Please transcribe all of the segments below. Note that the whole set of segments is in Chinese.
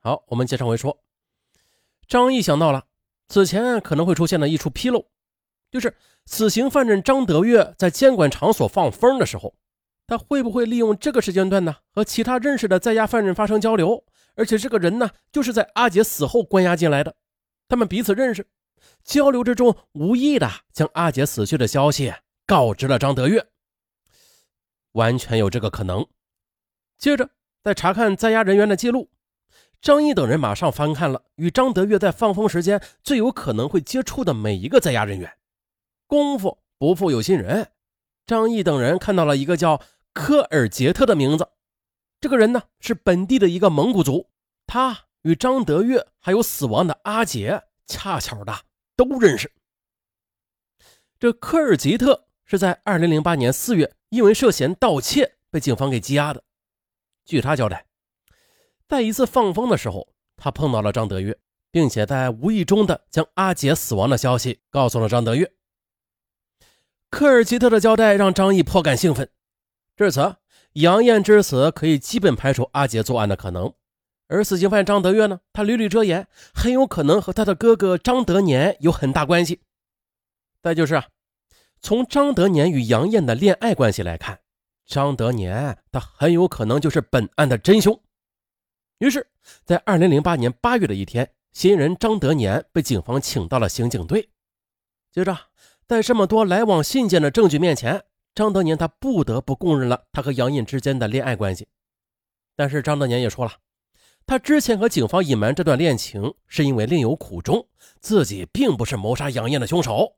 好，我们接上回说，张毅想到了此前可能会出现的一处纰漏，就是死刑犯人张德月在监管场所放风的时候，他会不会利用这个时间段呢，和其他认识的在押犯人发生交流？而且这个人呢，就是在阿杰死后关押进来的，他们彼此认识，交流之中无意的将阿杰死去的消息告知了张德月，完全有这个可能。接着再查看在押人员的记录。张毅等人马上翻看了与张德月在放风时间最有可能会接触的每一个在押人员。功夫不负有心人，张毅等人看到了一个叫科尔杰特的名字。这个人呢是本地的一个蒙古族，他与张德月还有死亡的阿杰恰巧的都认识。这科尔吉特是在2008年4月因为涉嫌盗窃被警方给羁押的。据他交代。在一次放风的时候，他碰到了张德月，并且在无意中的将阿杰死亡的消息告诉了张德月。科尔吉特的交代让张毅颇感兴奋。至此，杨艳之死可以基本排除阿杰作案的可能，而死刑犯张德月呢，他屡屡遮掩，很有可能和他的哥哥张德年有很大关系。再就是啊，从张德年与杨艳的恋爱关系来看，张德年他很有可能就是本案的真凶。于是，在二零零八年八月的一天，嫌疑人张德年被警方请到了刑警队。接着，在这么多来往信件的证据面前，张德年他不得不供认了他和杨艳之间的恋爱关系。但是，张德年也说了，他之前和警方隐瞒这段恋情，是因为另有苦衷，自己并不是谋杀杨艳的凶手。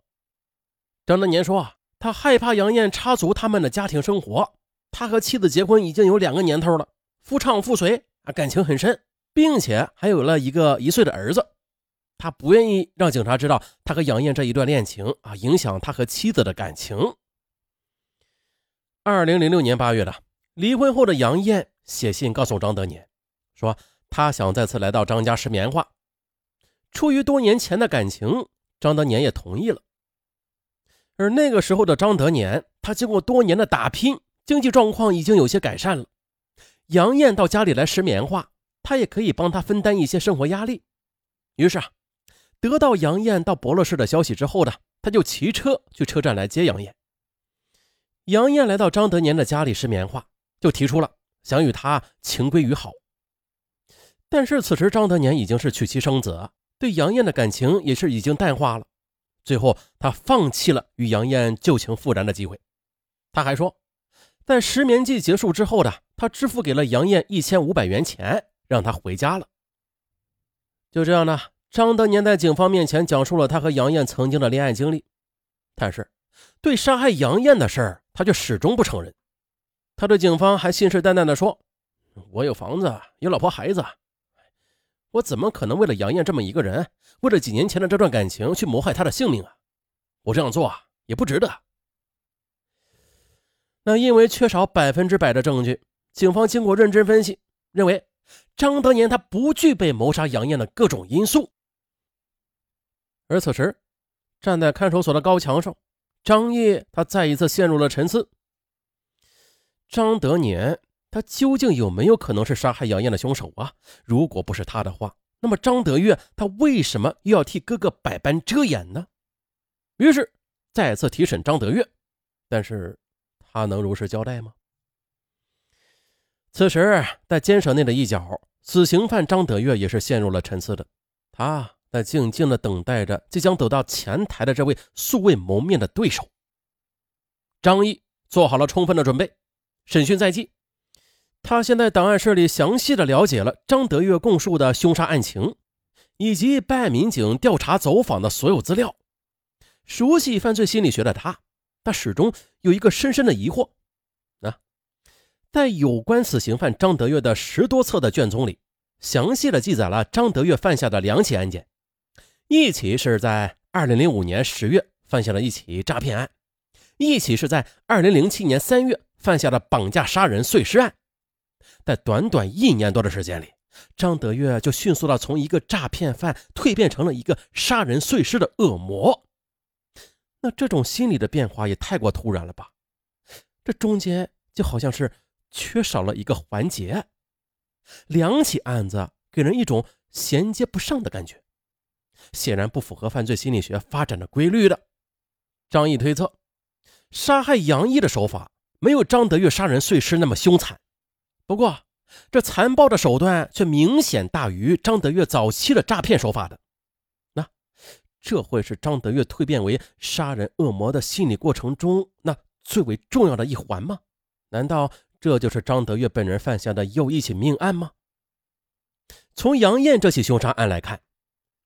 张德年说，他害怕杨艳插足他们的家庭生活。他和妻子结婚已经有两个年头了，夫唱妇随。啊，感情很深，并且还有了一个一岁的儿子。他不愿意让警察知道他和杨艳这一段恋情啊，影响他和妻子的感情。二零零六年八月的离婚后的杨艳写信告诉张德年，说他想再次来到张家吃棉花。出于多年前的感情，张德年也同意了。而那个时候的张德年，他经过多年的打拼，经济状况已经有些改善了。杨艳到家里来拾棉花，他也可以帮他分担一些生活压力。于是啊，得到杨艳到博乐市的消息之后呢，他就骑车去车站来接杨艳。杨艳来到张德年的家里拾棉花，就提出了想与他情归于好。但是此时张德年已经是娶妻生子，对杨艳的感情也是已经淡化了。最后他放弃了与杨艳旧情复燃的机会。他还说。在失眠季结束之后的，他支付给了杨艳一千五百元钱，让他回家了。就这样呢，张德年在警方面前讲述了他和杨艳曾经的恋爱经历，但是对杀害杨艳的事儿，他却始终不承认。他对警方还信誓旦旦地说：“我有房子，有老婆孩子，我怎么可能为了杨艳这么一个人，为了几年前的这段感情去谋害她的性命啊？我这样做也不值得。”那因为缺少百分之百的证据，警方经过认真分析，认为张德年他不具备谋杀杨艳的各种因素。而此时，站在看守所的高墙上，张毅他再一次陷入了沉思。张德年他究竟有没有可能是杀害杨艳的凶手啊？如果不是他的话，那么张德月他为什么又要替哥哥百般遮掩呢？于是再次提审张德月，但是。他能如实交代吗？此时，在监舍内的一角，死刑犯张德月也是陷入了沉思的。他在静静的等待着即将走到前台的这位素未谋面的对手。张毅做好了充分的准备，审讯在即。他现在档案室里详细的了解了张德月供述的凶杀案情，以及办案民警调查走访的所有资料。熟悉犯罪心理学的他。他始终有一个深深的疑惑，啊，在有关死刑犯张德月的十多册的卷宗里，详细的记载了张德月犯下的两起案件，一起是在二零零五年十月犯下了一起诈骗案，一起是在二零零七年三月犯下的绑架杀人碎尸案，在短短一年多的时间里，张德月就迅速的从一个诈骗犯蜕变成了一个杀人碎尸的恶魔。那这种心理的变化也太过突然了吧？这中间就好像是缺少了一个环节。两起案子给人一种衔接不上的感觉，显然不符合犯罪心理学发展的规律的。张毅推测，杀害杨毅的手法没有张德月杀人碎尸那么凶残，不过这残暴的手段却明显大于张德月早期的诈骗手法的。这会是张德月蜕变为杀人恶魔的心理过程中那最为重要的一环吗？难道这就是张德月本人犯下的又一起命案吗？从杨艳这起凶杀案来看，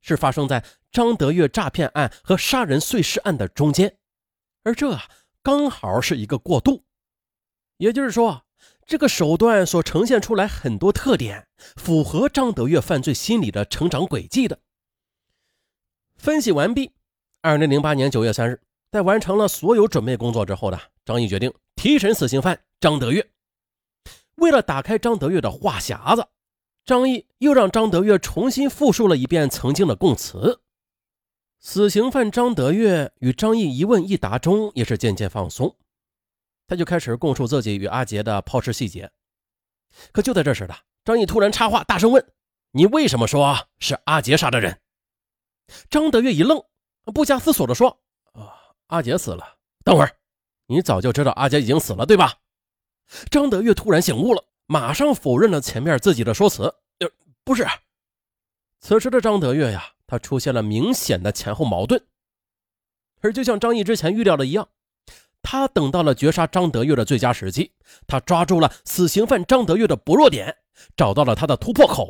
是发生在张德月诈骗案和杀人碎尸案的中间，而这刚好是一个过渡。也就是说，这个手段所呈现出来很多特点，符合张德月犯罪心理的成长轨迹的。分析完毕。二零零八年九月三日，在完成了所有准备工作之后的张毅决定提审死刑犯张德月。为了打开张德月的话匣子。张毅又让张德月重新复述了一遍曾经的供词。死刑犯张德月与张毅一问一答中，也是渐渐放松，他就开始供述自己与阿杰的抛尸细节。可就在这时的，张毅突然插话，大声问：“你为什么说是阿杰杀的人？”张德月一愣，不加思索地说：“啊，阿杰死了。等会儿，你早就知道阿杰已经死了，对吧？”张德月突然醒悟了。马上否认了前面自己的说辞，呃，不是。此时的张德月呀，他出现了明显的前后矛盾。而就像张毅之前预料的一样，他等到了绝杀张德月的最佳时机，他抓住了死刑犯张德月的薄弱点，找到了他的突破口，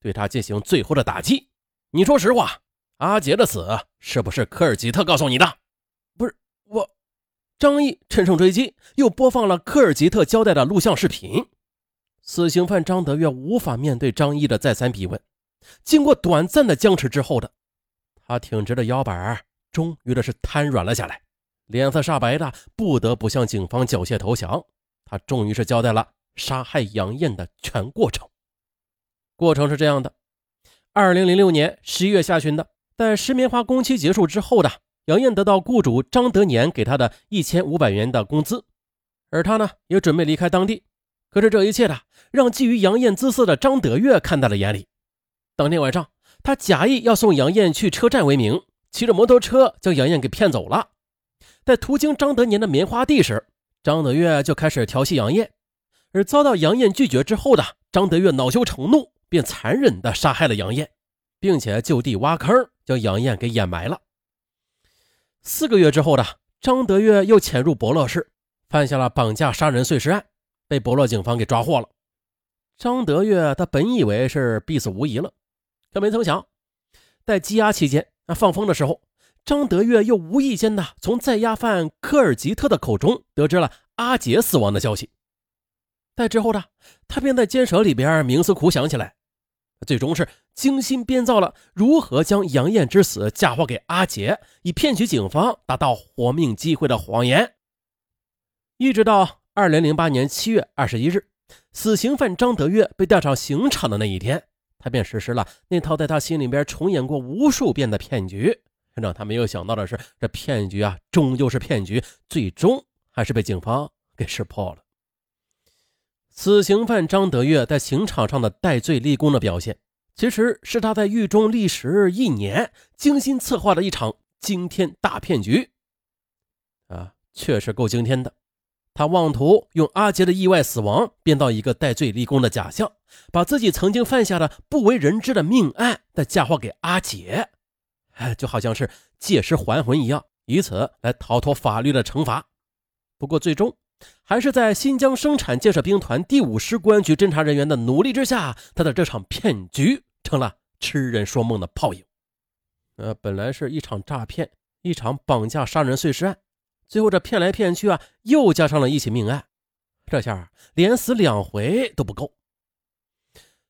对他进行最后的打击。你说实话，阿杰的死是不是科尔吉特告诉你的？不是我。张毅趁胜追击，又播放了科尔吉特交代的录像视频。死刑犯张德月无法面对张毅的再三逼问，经过短暂的僵持之后的，他挺直的腰板终于的是瘫软了下来，脸色煞白的不得不向警方缴械投降。他终于是交代了杀害杨艳的全过程。过程是这样的：二零零六年十一月下旬的，在石棉花工期结束之后的，杨艳得到雇主张德年给他的一千五百元的工资，而他呢也准备离开当地。可是这一切的让觊觎杨艳姿色的张德月看在了眼里。当天晚上，他假意要送杨艳去车站为名，骑着摩托车将杨艳给骗走了。在途经张德年的棉花地时，张德月就开始调戏杨艳，而遭到杨艳拒绝之后的张德月恼羞成怒，便残忍地杀害了杨艳，并且就地挖坑将杨艳给掩埋了。四个月之后的张德月又潜入博乐市，犯下了绑架杀人碎尸案。被博乐警方给抓获了。张德月他本以为是必死无疑了，可没曾想，在羁押期间，那放风的时候，张德月又无意间的从在押犯科尔吉特的口中得知了阿杰死亡的消息。在之后的他便在监舍里边冥思苦想起来，最终是精心编造了如何将杨艳之死嫁祸给阿杰，以骗取警方达到活命机会的谎言，一直到。二零零八年七月二十一日，死刑犯张德月被带上刑场的那一天，他便实施了那套在他心里边重演过无数遍的骗局。让他没有想到的是，这骗局啊，终究是骗局，最终还是被警方给识破了。死刑犯张德月在刑场上的戴罪立功的表现，其实是他在狱中历时一年精心策划的一场惊天大骗局。啊，确实够惊天的。他妄图用阿杰的意外死亡编造一个戴罪立功的假象，把自己曾经犯下的不为人知的命案再嫁祸给阿杰，哎，就好像是借尸还魂一样，以此来逃脱法律的惩罚。不过，最终还是在新疆生产建设兵团第五师公安局侦查人员的努力之下，他的这场骗局成了痴人说梦的泡影。呃，本来是一场诈骗，一场绑架杀人碎尸案。最后这骗来骗去啊，又加上了一起命案，这下连死两回都不够。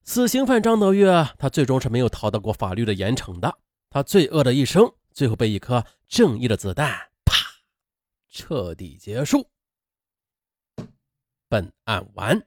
死刑犯张德月，他最终是没有逃得过法律的严惩的。他罪恶的一生，最后被一颗正义的子弹，啪，彻底结束。本案完。